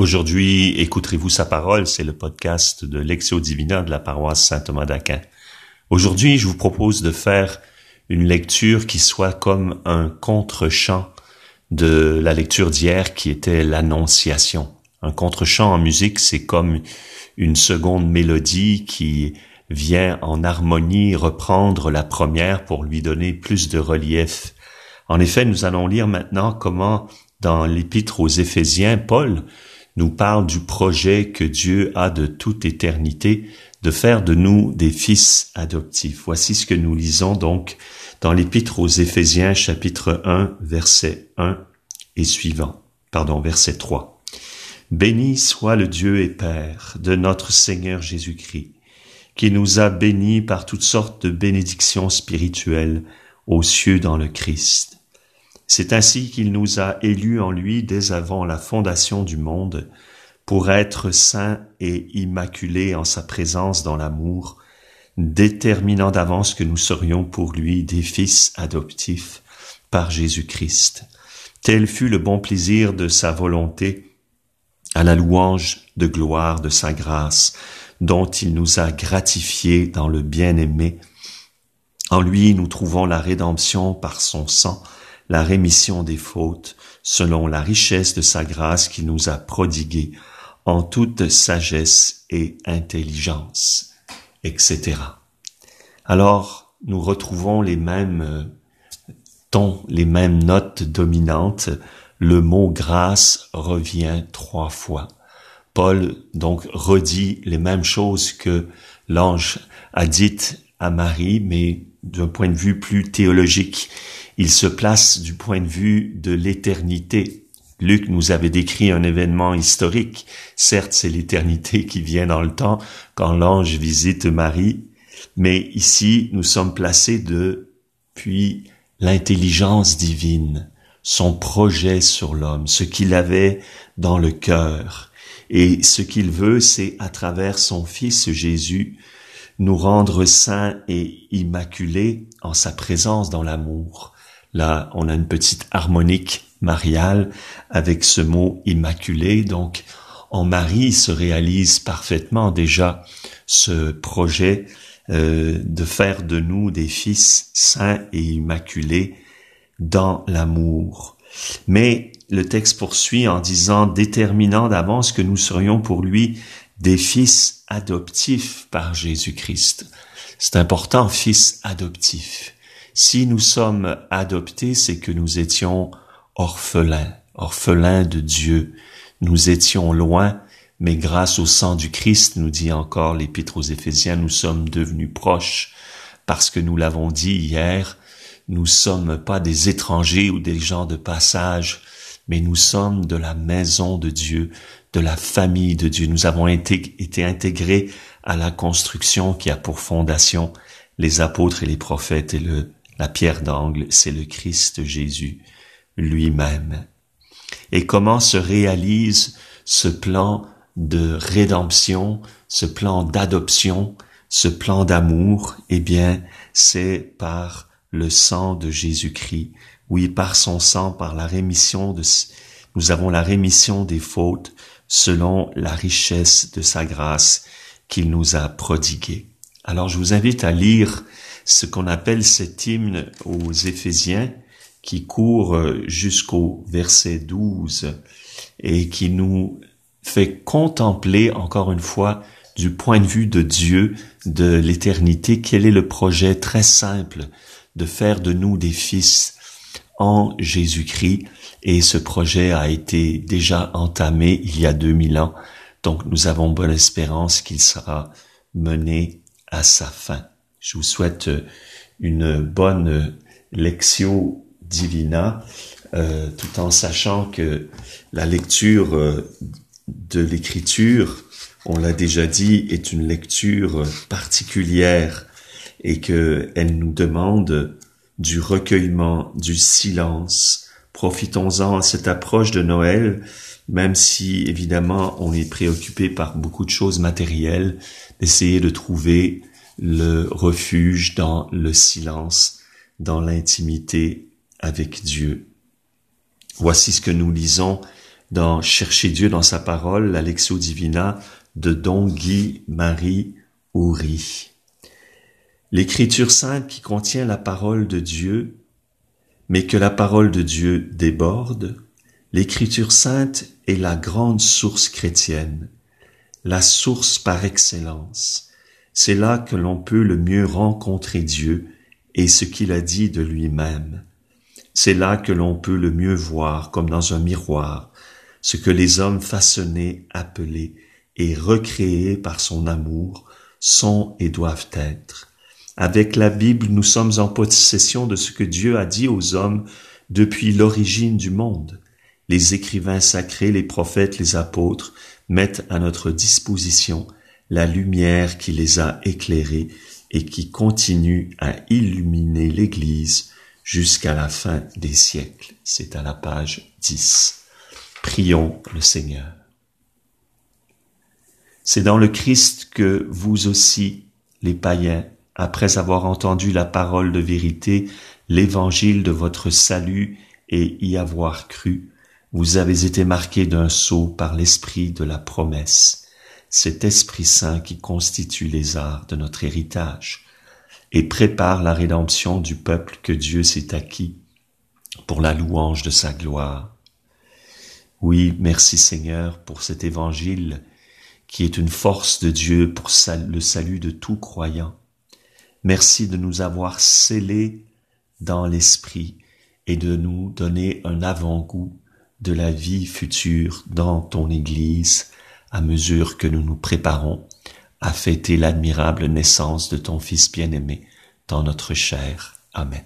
Aujourd'hui, écouterez-vous sa parole, c'est le podcast de Lexio Divina de la paroisse Saint-Thomas d'Aquin. Aujourd'hui, je vous propose de faire une lecture qui soit comme un contre-champ de la lecture d'hier qui était l'Annonciation. Un contre-champ en musique, c'est comme une seconde mélodie qui vient en harmonie reprendre la première pour lui donner plus de relief. En effet, nous allons lire maintenant comment dans l'épître aux Éphésiens, Paul nous parle du projet que Dieu a de toute éternité de faire de nous des fils adoptifs. Voici ce que nous lisons donc dans l'épître aux Éphésiens chapitre 1 verset 1 et suivant. Pardon, verset 3. Béni soit le Dieu et Père de notre Seigneur Jésus-Christ, qui nous a bénis par toutes sortes de bénédictions spirituelles aux cieux dans le Christ c'est ainsi qu'il nous a élus en lui dès avant la fondation du monde, pour être saints et immaculés en sa présence dans l'amour, déterminant d'avance que nous serions pour lui des fils adoptifs par Jésus-Christ. Tel fut le bon plaisir de sa volonté, à la louange de gloire de sa grâce, dont il nous a gratifiés dans le bien-aimé. En lui, nous trouvons la rédemption par son sang, la rémission des fautes, selon la richesse de sa grâce qu'il nous a prodiguée en toute sagesse et intelligence, etc. Alors, nous retrouvons les mêmes euh, tons, les mêmes notes dominantes. Le mot grâce revient trois fois. Paul donc redit les mêmes choses que l'ange a dites à Marie, mais d'un point de vue plus théologique. Il se place du point de vue de l'éternité. Luc nous avait décrit un événement historique. Certes, c'est l'éternité qui vient dans le temps quand l'ange visite Marie, mais ici, nous sommes placés de puis l'intelligence divine, son projet sur l'homme, ce qu'il avait dans le cœur. Et ce qu'il veut, c'est à travers son Fils Jésus, nous rendre saints et immaculés en sa présence dans l'amour. Là, on a une petite harmonique mariale avec ce mot immaculé. Donc, en Marie se réalise parfaitement déjà ce projet euh, de faire de nous des fils saints et immaculés dans l'amour. Mais le texte poursuit en disant déterminant d'avance que nous serions pour lui des fils adoptifs par Jésus-Christ. C'est important, fils adoptifs. Si nous sommes adoptés, c'est que nous étions orphelins, orphelins de Dieu. Nous étions loin, mais grâce au sang du Christ, nous dit encore l'Épître aux Éphésiens, nous sommes devenus proches, parce que nous l'avons dit hier, nous sommes pas des étrangers ou des gens de passage, mais nous sommes de la maison de Dieu, de la famille de Dieu. Nous avons été, été intégrés à la construction qui a pour fondation les apôtres et les prophètes et le, la pierre d'angle, c'est le Christ Jésus lui-même. Et comment se réalise ce plan de rédemption, ce plan d'adoption, ce plan d'amour? Eh bien, c'est par le sang de Jésus-Christ. Oui, par son sang, par la rémission de, nous avons la rémission des fautes selon la richesse de sa grâce qu'il nous a prodiguée. Alors je vous invite à lire ce qu'on appelle cet hymne aux Éphésiens qui court jusqu'au verset 12 et qui nous fait contempler encore une fois du point de vue de Dieu, de l'éternité, quel est le projet très simple de faire de nous des fils en Jésus-Christ. Et ce projet a été déjà entamé il y a 2000 ans. Donc nous avons bonne espérance qu'il sera mené à sa fin. Je vous souhaite une bonne lectio divina, euh, tout en sachant que la lecture euh, de l'écriture, on l'a déjà dit, est une lecture particulière et que elle nous demande du recueillement, du silence. Profitons-en à cette approche de Noël, même si évidemment on est préoccupé par beaucoup de choses matérielles, d'essayer de trouver le refuge dans le silence, dans l'intimité avec Dieu. Voici ce que nous lisons dans Chercher Dieu dans sa parole, la Lectio Divina de Don Guy Marie Houry. L'écriture sainte qui contient la parole de Dieu, mais que la parole de Dieu déborde, l'écriture sainte est la grande source chrétienne, la source par excellence. C'est là que l'on peut le mieux rencontrer Dieu et ce qu'il a dit de lui-même. C'est là que l'on peut le mieux voir, comme dans un miroir, ce que les hommes façonnés, appelés et recréés par son amour sont et doivent être. Avec la Bible, nous sommes en possession de ce que Dieu a dit aux hommes depuis l'origine du monde. Les écrivains sacrés, les prophètes, les apôtres mettent à notre disposition la lumière qui les a éclairés et qui continue à illuminer l'Église jusqu'à la fin des siècles. C'est à la page 10. Prions le Seigneur. C'est dans le Christ que vous aussi, les païens, après avoir entendu la parole de vérité, l'évangile de votre salut et y avoir cru, vous avez été marqués d'un sceau par l'esprit de la promesse, cet Esprit Saint qui constitue les arts de notre héritage et prépare la rédemption du peuple que Dieu s'est acquis pour la louange de sa gloire. Oui, merci Seigneur pour cet évangile qui est une force de Dieu pour le salut de tout croyant. Merci de nous avoir scellés dans l'esprit et de nous donner un avant-goût de la vie future dans ton Église à mesure que nous nous préparons à fêter l'admirable naissance de ton Fils bien-aimé dans notre chair. Amen.